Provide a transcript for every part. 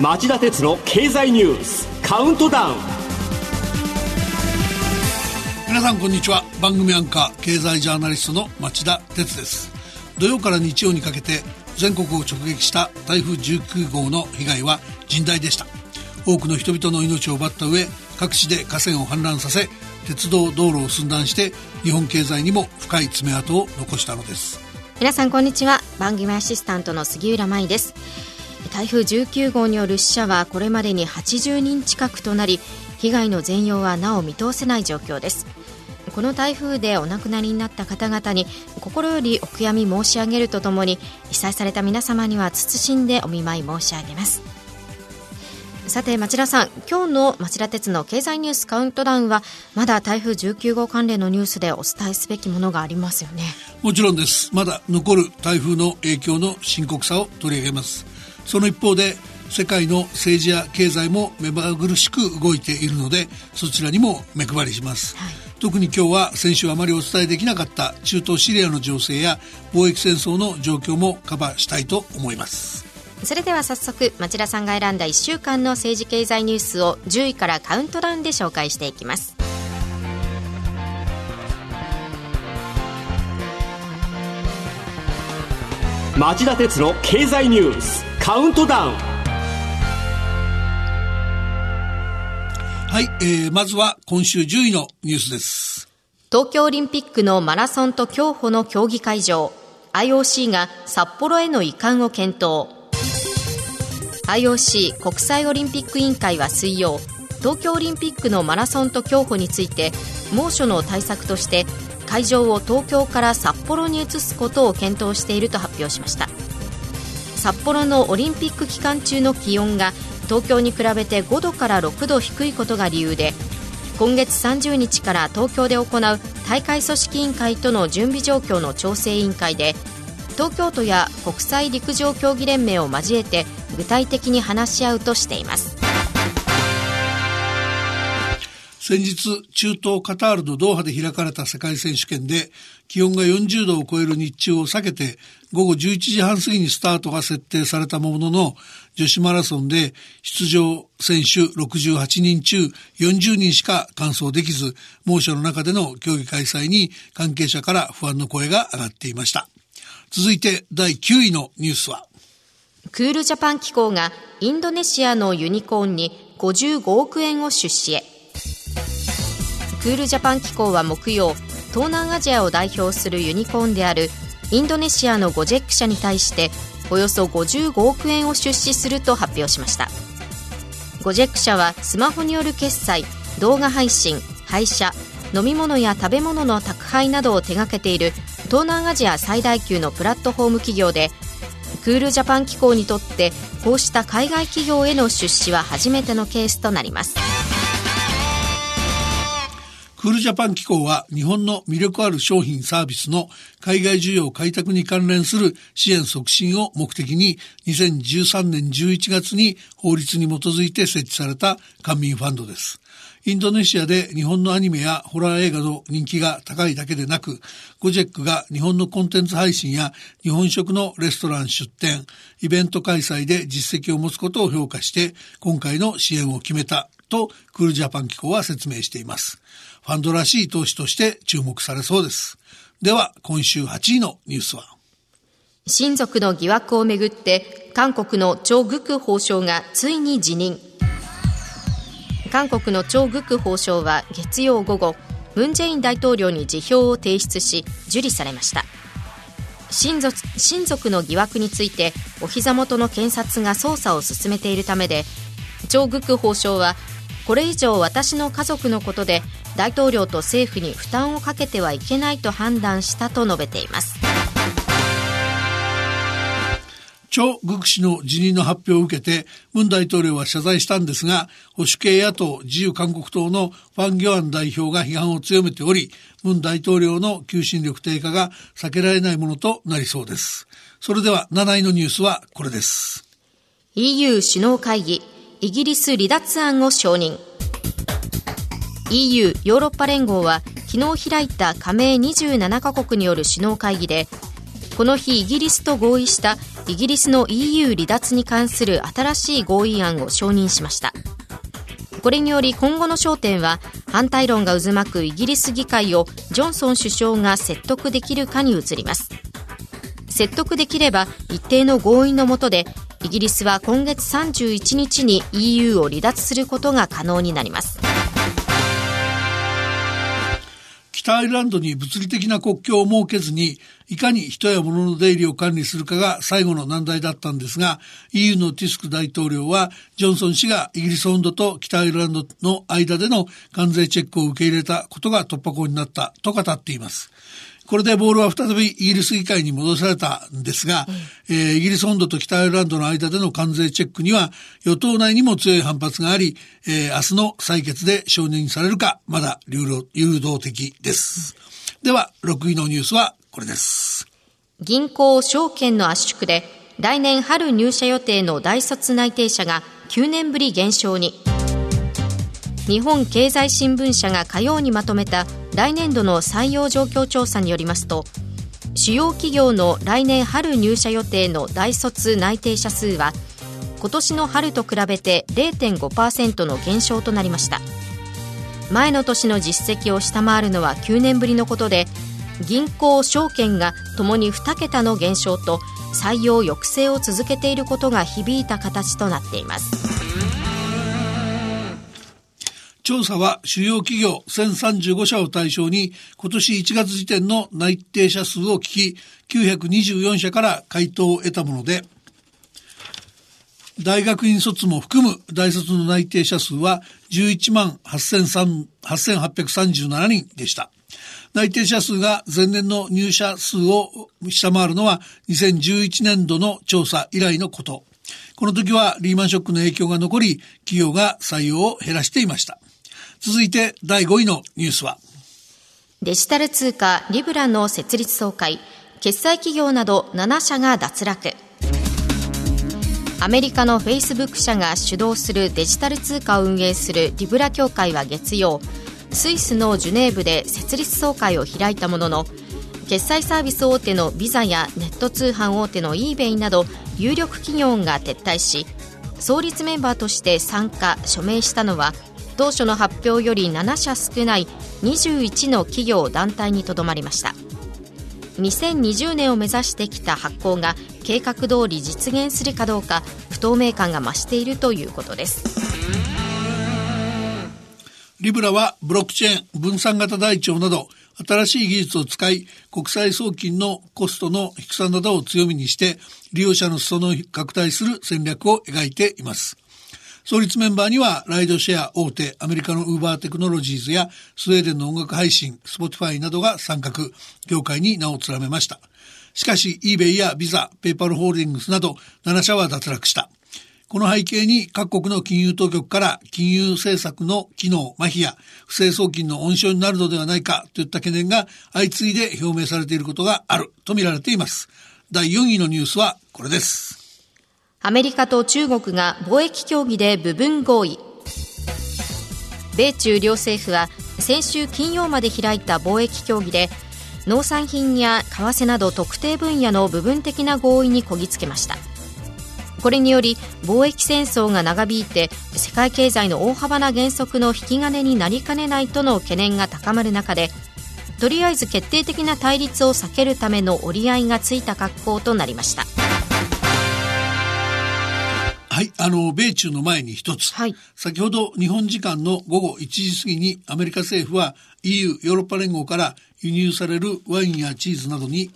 町田鉄の経済ニュースカウントダウン。皆さんこんにちは。番組アンカー経済ジャーナリストの町田鉄です。土曜から日曜にかけて全国を直撃した台風19号の被害は甚大でした。多くの人々の命を奪った上各地で河川を氾濫させ鉄道道路を寸断して日本経済にも深い爪痕を残したのです。皆さんこんにちは。番組アシスタントの杉浦舞です。台風19号による死者はこれまでに80人近くとなり被害の全容はなお見通せない状況です。この台風でお亡くなりになった方々に心よりお悔やみ申し上げるとともに被災された皆様には謹んでお見舞い申し上げます。さて町田さん今日の町田鉄の経済ニュースカウントダウンはまだ台風19号関連のニュースでお伝えすべきものがありますよね。もちろんです。まだ残る台風の影響の深刻さを取り上げます。その一方で世界の政治や経済も目まぐるしく動いているのでそちらにも目配りします、はい、特に今日は先週あまりお伝えできなかった中東シリアの情勢や貿易戦争の状況もカバーしたいと思いますそれでは早速町田さんが選んだ1週間の政治経済ニュースを10位からカウントダウンで紹介していきます。町田鉄の経済ニュースカウントダウン。はい、えー、まずは今週10位のニュースです。東京オリンピックのマラソンと競歩の競技会場。IOC が札幌への移管を検討 IOC 国際オリンピック委員会は水曜東京オリンピックのマラソンと競歩について猛暑の対策として会場を東京から札幌に移すことを検討していると発表しました。札幌のオリンピック期間中の気温が東京に比べて5度から6度低いことが理由で今月30日から東京で行う大会組織委員会との準備状況の調整委員会で東京都や国際陸上競技連盟を交えて具体的に話し合うとしています先日、中東カタールのドーハで開かれた世界選手権で、気温が40度を超える日中を避けて、午後11時半過ぎにスタートが設定されたものの、女子マラソンで出場選手68人中40人しか完走できず、猛暑の中での競技開催に関係者から不安の声が上がっていました。続いて第9位のニュースは、クールジャパン機構がインドネシアのユニコーンに55億円を出資へ。クールジャパン機構は木曜東南アジアを代表するユニコーンであるインドネシアのゴジェック社に対しておよそ55億円を出資すると発表しましたゴジェック社はスマホによる決済動画配信配車飲み物や食べ物の宅配などを手掛けている東南アジア最大級のプラットフォーム企業でクールジャパン機構にとってこうした海外企業への出資は初めてのケースとなりますクールジャパン機構は日本の魅力ある商品サービスの海外需要開拓に関連する支援促進を目的に2013年11月に法律に基づいて設置された官民ファンドです。インドネシアで日本のアニメやホラー映画の人気が高いだけでなく、ゴジェックが日本のコンテンツ配信や日本食のレストラン出店、イベント開催で実績を持つことを評価して、今回の支援を決めたとクールジャパン機構は説明しています。ファンドらしい投資として注目されそうです。では、今週8位のニュースは？親族の疑惑をめぐって、韓国のチョ・グク法相がついに辞任。韓国のチョ・グク法相は月曜午後、ムン・ジェイン大統領に辞表を提出し、受理されました。親族親族の疑惑についてお膝元の検察が捜査を進めているためでチョ・グク法相はこれ以上私の家族のことで大統領と政府に負担をかけてはいけないと判断したと述べていますチョ・グク氏の辞任の発表を受けて、ムン大統領は謝罪したんですが、保守系野党自由韓国党のファン・ギョアン代表が批判を強めており、ムン大統領の求心力低下が避けられないものとなりそうです。それでは7位のニュースはこれです。EU 首脳会議、イギリス離脱案を承認 EU ヨーロッパ連合は昨日開いた加盟27カ国による首脳会議でこの日イギリスと合意したイギリスの EU 離脱に関する新しい合意案を承認しました。これにより今後の焦点は反対論が渦巻くイギリス議会をジョンソン首相が説得できるかに移ります。説得できれば一定の合意のもとでイギリスは今月31日に EU を離脱することが可能になります。北アイルランドに物理的な国境を設けずに、いかに人や物の出入りを管理するかが最後の難題だったんですが、EU のティスク大統領は、ジョンソン氏がイギリス本土と北アイルランドの間での関税チェックを受け入れたことが突破口になったと語っています。これでボールは再びイギリス議会に戻されたんですが、うん、えー、イギリス本土と北アイルランドの間での関税チェックには与党内にも強い反発があり、えー、明日の採決で承認されるか、まだ誘導的です。では、6位のニュースはこれです。銀行証券の圧縮で来年春入社予定の大卒内定者が9年ぶり減少に。日本経済新聞社が火曜にまとめた来年度の採用状況調査によりますと主要企業の来年春入社予定の大卒内定者数は今年の春と比べて0.5%の減少となりました。前の年の実績を下回るのは9年ぶりのことで銀行証券がともに2桁の減少と採用抑制を続けていることが響いた形となっています。調査は主要企業1035社を対象に今年1月時点の内定者数を聞き924社から回答を得たもので大学院卒も含む大卒の内定者数は11万8837人でした。内定者数が前年の入社数を下回るのは2011年度の調査以来のこと。この時はリーマンショックの影響が残り、企業が採用を減らしていました。続いて第5位のニュースは。デジタル通貨リブラの設立総会。決済企業など7社が脱落。アメリカのフェイスブック社が主導するデジタル通貨を運営するリブラ協会は月曜スイスのジュネーブで設立総会を開いたものの決済サービス大手のビザやネット通販大手の eBay など有力企業が撤退し創立メンバーとして参加署名したのは当初の発表より7社少ない21の企業団体にとどまりました。2020年を目指してきた発行が計画通り実現するかどうか不透明感が増しているということです。リブラはブロックチェーン分散型台帳など新しい技術を使い国際送金のコストの低さなどを強みにして利用者の裾野を拡大する戦略を描いています。創立メンバーにはライドシェア大手アメリカのウーバーテクノロジーズやスウェーデンの音楽配信スポティファイなどが参画業界に名を連ねましたしかし eBay やビザペイパルホールディングスなど7社は脱落したこの背景に各国の金融当局から金融政策の機能麻痺や不正送金の温床になるのではないかといった懸念が相次いで表明されていることがあるとみられています。第4位のニュースはこれです。アメリカと中国が貿易協議で部分合意米中両政府は先週金曜まで開いた貿易協議で農産品や為替など特定分野の部分的な合意にこぎつけましたこれにより貿易戦争が長引いて世界経済の大幅な減速の引き金になりかねないとの懸念が高まる中でとりあえず決定的な対立を避けるための折り合いがついた格好となりました。はい、あの、米中の前に一つ。はい。先ほど日本時間の午後1時過ぎにアメリカ政府は EU、ヨーロッパ連合から輸入されるワインやチーズなどに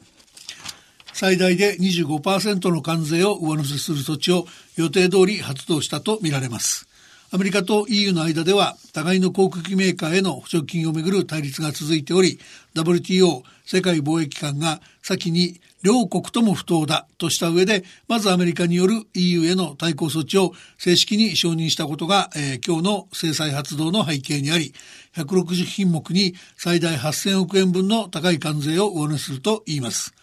最大で25%の関税を上乗せする措置を予定通り発動したとみられます。アメリカと EU の間では互いの航空機メーカーへの補助金をめぐる対立が続いており WTO 世界貿易機関が先に両国とも不当だとした上で、まずアメリカによる EU への対抗措置を正式に承認したことが、えー、今日の制裁発動の背景にあり、160品目に最大8000億円分の高い関税を上乗せすると言います。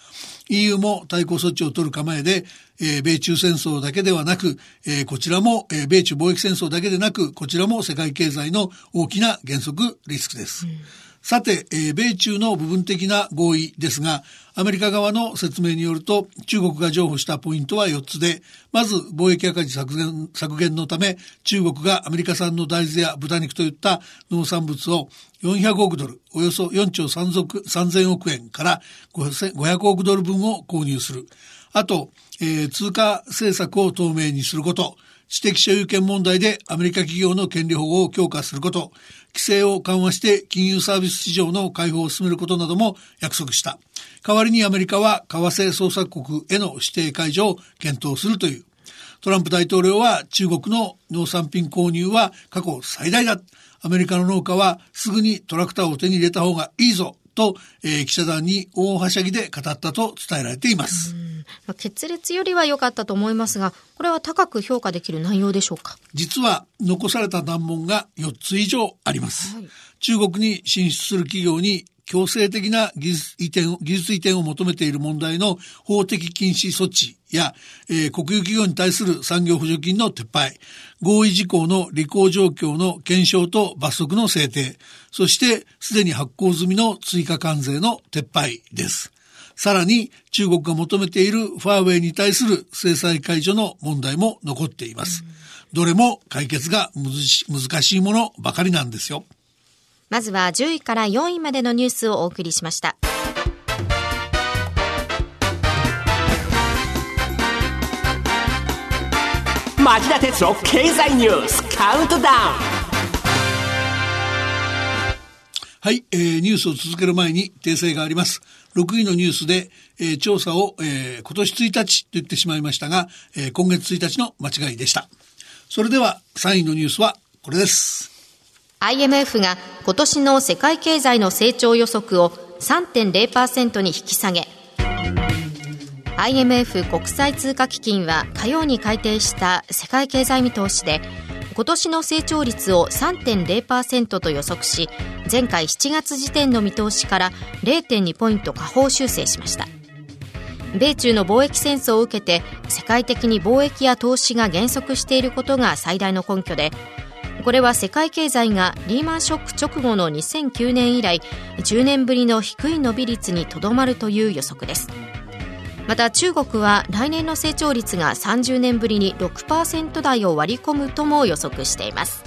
EU も対抗措置を取る構えで、えー、米中戦争だけではなく、えー、こちらも、えー、米中貿易戦争だけでなく、こちらも世界経済の大きな原則リスクです。うんさて、えー、米中の部分的な合意ですが、アメリカ側の説明によると、中国が譲歩したポイントは4つで、まず貿易赤字削減削減のため、中国がアメリカ産の大豆や豚肉といった農産物を400億ドル、およそ4兆3000億円から500億ドル分を購入する。あと、えー、通貨政策を透明にすること、知的所有権問題でアメリカ企業の権利保護を強化すること、規制を緩和して金融サービス市場の開放を進めることなども約束した。代わりにアメリカは為替捜索国への指定解除を検討するという。トランプ大統領は中国の農産品購入は過去最大だ。アメリカの農家はすぐにトラクターを手に入れた方がいいぞと、えー、記者団に大はしゃぎで語ったと伝えられています。まあ、決裂よりは良かったと思いますが、これは高く評価できる内容でしょうか？実は残された難問が4つ以上あります。はい、中国に進出する企業に強制的な技術移転技術移転を求めている問題の法的禁止措置や、えー、国有企業に対する産業補助金の撤廃、合意事項の履行状況の検証と罰則の制定、そしてすでに発行済みの追加関税の撤廃です。さらに中国が求めているファーウェイに対する制裁解除の問題も残っています。どれも解決が難しいものばかりなんですよ。まずは10位から4位までのニュースをお送りしました。町田鉄の経済ニュースカウントダウンはい、えー、ニュースを続ける前に訂正があります。6位のニュースで、えー、調査を、えー、今年1日と言ってしまいましたが、えー、今月1日の間違いでした。それでは3位のニュースはこれです。IMF が今年の世界経済の成長予測を3.0%に引き下げ。IMF 国際通貨基金は火曜に改定した世界経済見通しで今年の成長率を3.0%と予測し前回7月時点の見通しから0.2ポイント下方修正しました。米中の貿易戦争を受けて世界的に貿易や投資が減速していることが最大の根拠でこれは世界経済がリーマンショック直後の2009年以来10年ぶりの低い伸び率にとどまるという予測です。また中国は来年の成長率が30年ぶりに6%台を割り込むとも予測しています。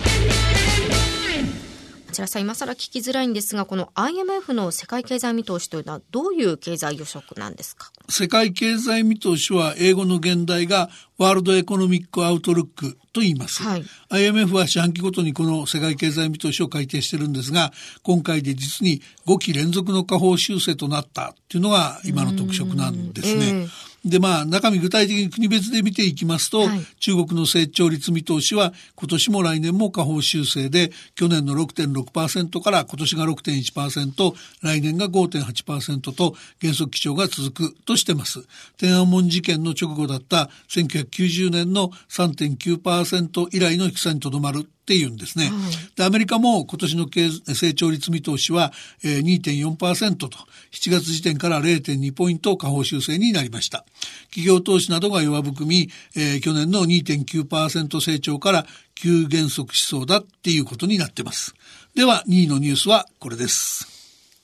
ちらさん今更聞きづらいんですがこの IMF の世界経済見通しというのはどういう経済予測なんですか？世界経済見通しは英語の現代がワールドエコノミックアウトルックと言います、はい、IMF は四半期ごとにこの世界経済見通しを改定してるんですが今回で実に5期連続の下方修正となったっていうのが今の特色なんですね。えーで、まあ、中身具体的に国別で見ていきますと、はい、中国の成長率見通しは、今年も来年も下方修正で、去年の6.6%から今年が6.1%、来年が5.8%と減速基調が続くとしてます。天安門事件の直後だった1990年の3.9%以来の低さにとどまるっていうんですね。はい、で、アメリカも今年の成長率見通しは、えー、2.4%と、7月時点から0.2ポイント下方修正になりました。企業投資などが弱含み、えー、去年の2.9%成長から急減速しそうだっていうことになってます。では、2位のニュースはこれです。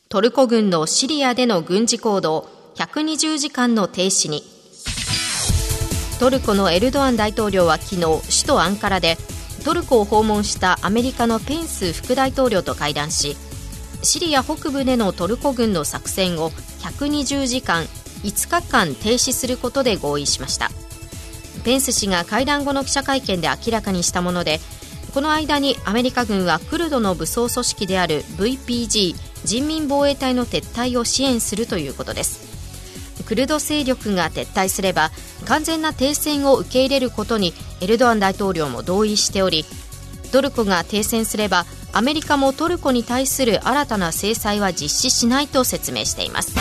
トルコ軍のシリアでの軍事行動、120時間の停止に。トルコのエルドアン大統領は昨日、首都アンカラでトルコを訪問したアメリカのペンス副大統領と会談しシリア北部でのトルコ軍の作戦を120時間5日間停止することで合意しました。ペンス氏が会談後の記者会見で明らかにしたものでこの間にアメリカ軍はクルドの武装組織である VPG 人民防衛隊の撤退を支援するということです。クルド勢力が撤退すれば完全な停戦を受け入れることにエルドアン大統領も同意しておりトルコが停戦すればアメリカもトルコに対する新たな制裁は実施しないと説明しています。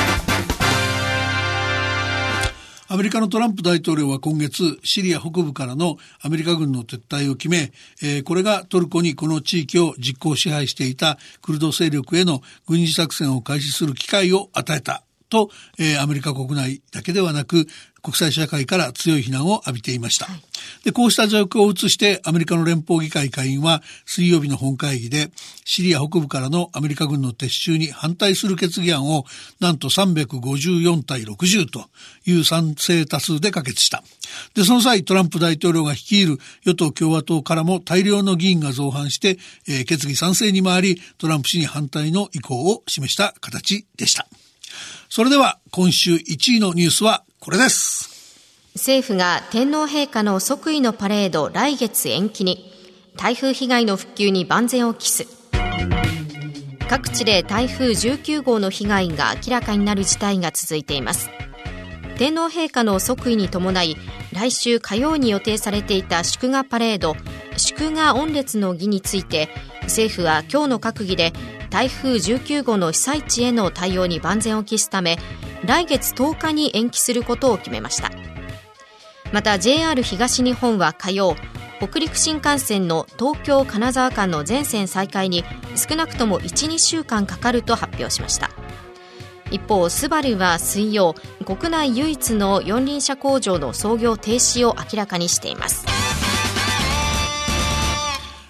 アメリカのトランプ大統領は今月、シリア北部からのアメリカ軍の撤退を決め、えー、これがトルコにこの地域を実行支配していたクルド勢力への軍事作戦を開始する機会を与えたと、えー、アメリカ国内だけではなく、国際社会から強い非難を浴びていました。で、こうした状況を移してアメリカの連邦議会下院は水曜日の本会議でシリア北部からのアメリカ軍の撤収に反対する決議案をなんと354対60という賛成多数で可決した。で、その際トランプ大統領が率いる与党共和党からも大量の議員が造反して、えー、決議賛成に回りトランプ氏に反対の意向を示した形でした。それでは今週1位のニュースはこれです。政府が天皇陛下の即位のパレード来月延期に台風被害の復旧に万全を期す各地で台風19号の被害が明らかになる事態が続いています天皇陛下の即位に伴い来週火曜に予定されていた祝賀パレード祝賀御列の儀について政府は今日の閣議で台風19号の被災地への対応に万全を期すため来月10日に延期することを決めました。また JR 東日本は火曜北陸新幹線の東京金沢間の全線再開に少なくとも12週間かかると発表しました。一方スバルは水曜国内唯一の四輪車工場の操業停止を明らかにしています。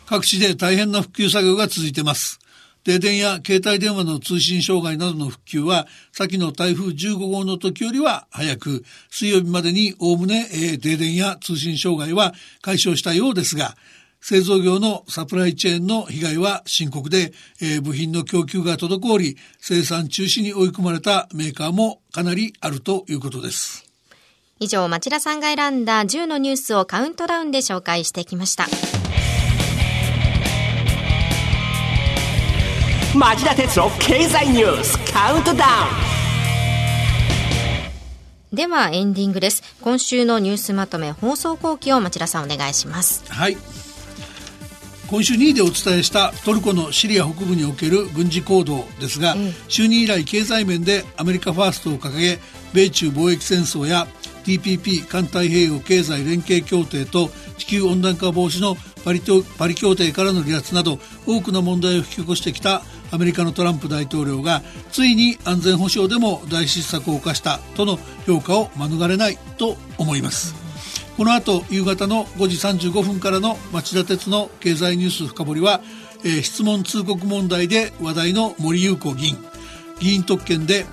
各地で大変な復旧作業が続いています。停電や携帯電話の通信障害などの復旧は、先の台風15号の時よりは早く、水曜日までにおおむね、えー、停電や通信障害は解消したようですが、製造業のサプライチェーンの被害は深刻で、えー、部品の供給が滞り、生産中止に追い込まれたメーカーもかなりあるということです。以上、町田さんが選んだ10のニュースをカウントダウンで紹介してきました。町田鉄の経済ニュースカウントダウン。ではエンディングです。今週のニュースまとめ放送後期を町田さんお願いします。はい。今週2位でお伝えしたトルコのシリア北部における軍事行動ですが、うん、就任以来経済面でアメリカファーストを掲げ米中貿易戦争や TPP 環太平洋経済連携協定と地球温暖化防止のパリパリ協定からの離脱など多くの問題を引き起こしてきたアメリカのトランプ大統領がついに安全保障でも大失策を犯したとの評価を免れないと思います。この後夕方の5時35分からの町田鉄の経済ニュース深掘りは、えー、質問通告問題で話題の森裕子議員。議員特権で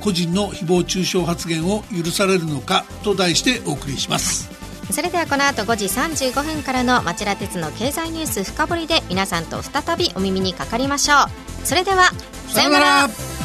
個人の誹謗中傷発言を許されるのかと題してお送りします。それではこの後5時35分からの町田鉄の経済ニュース深掘りで皆さんと再びお耳にかかりましょう。それではさようなら。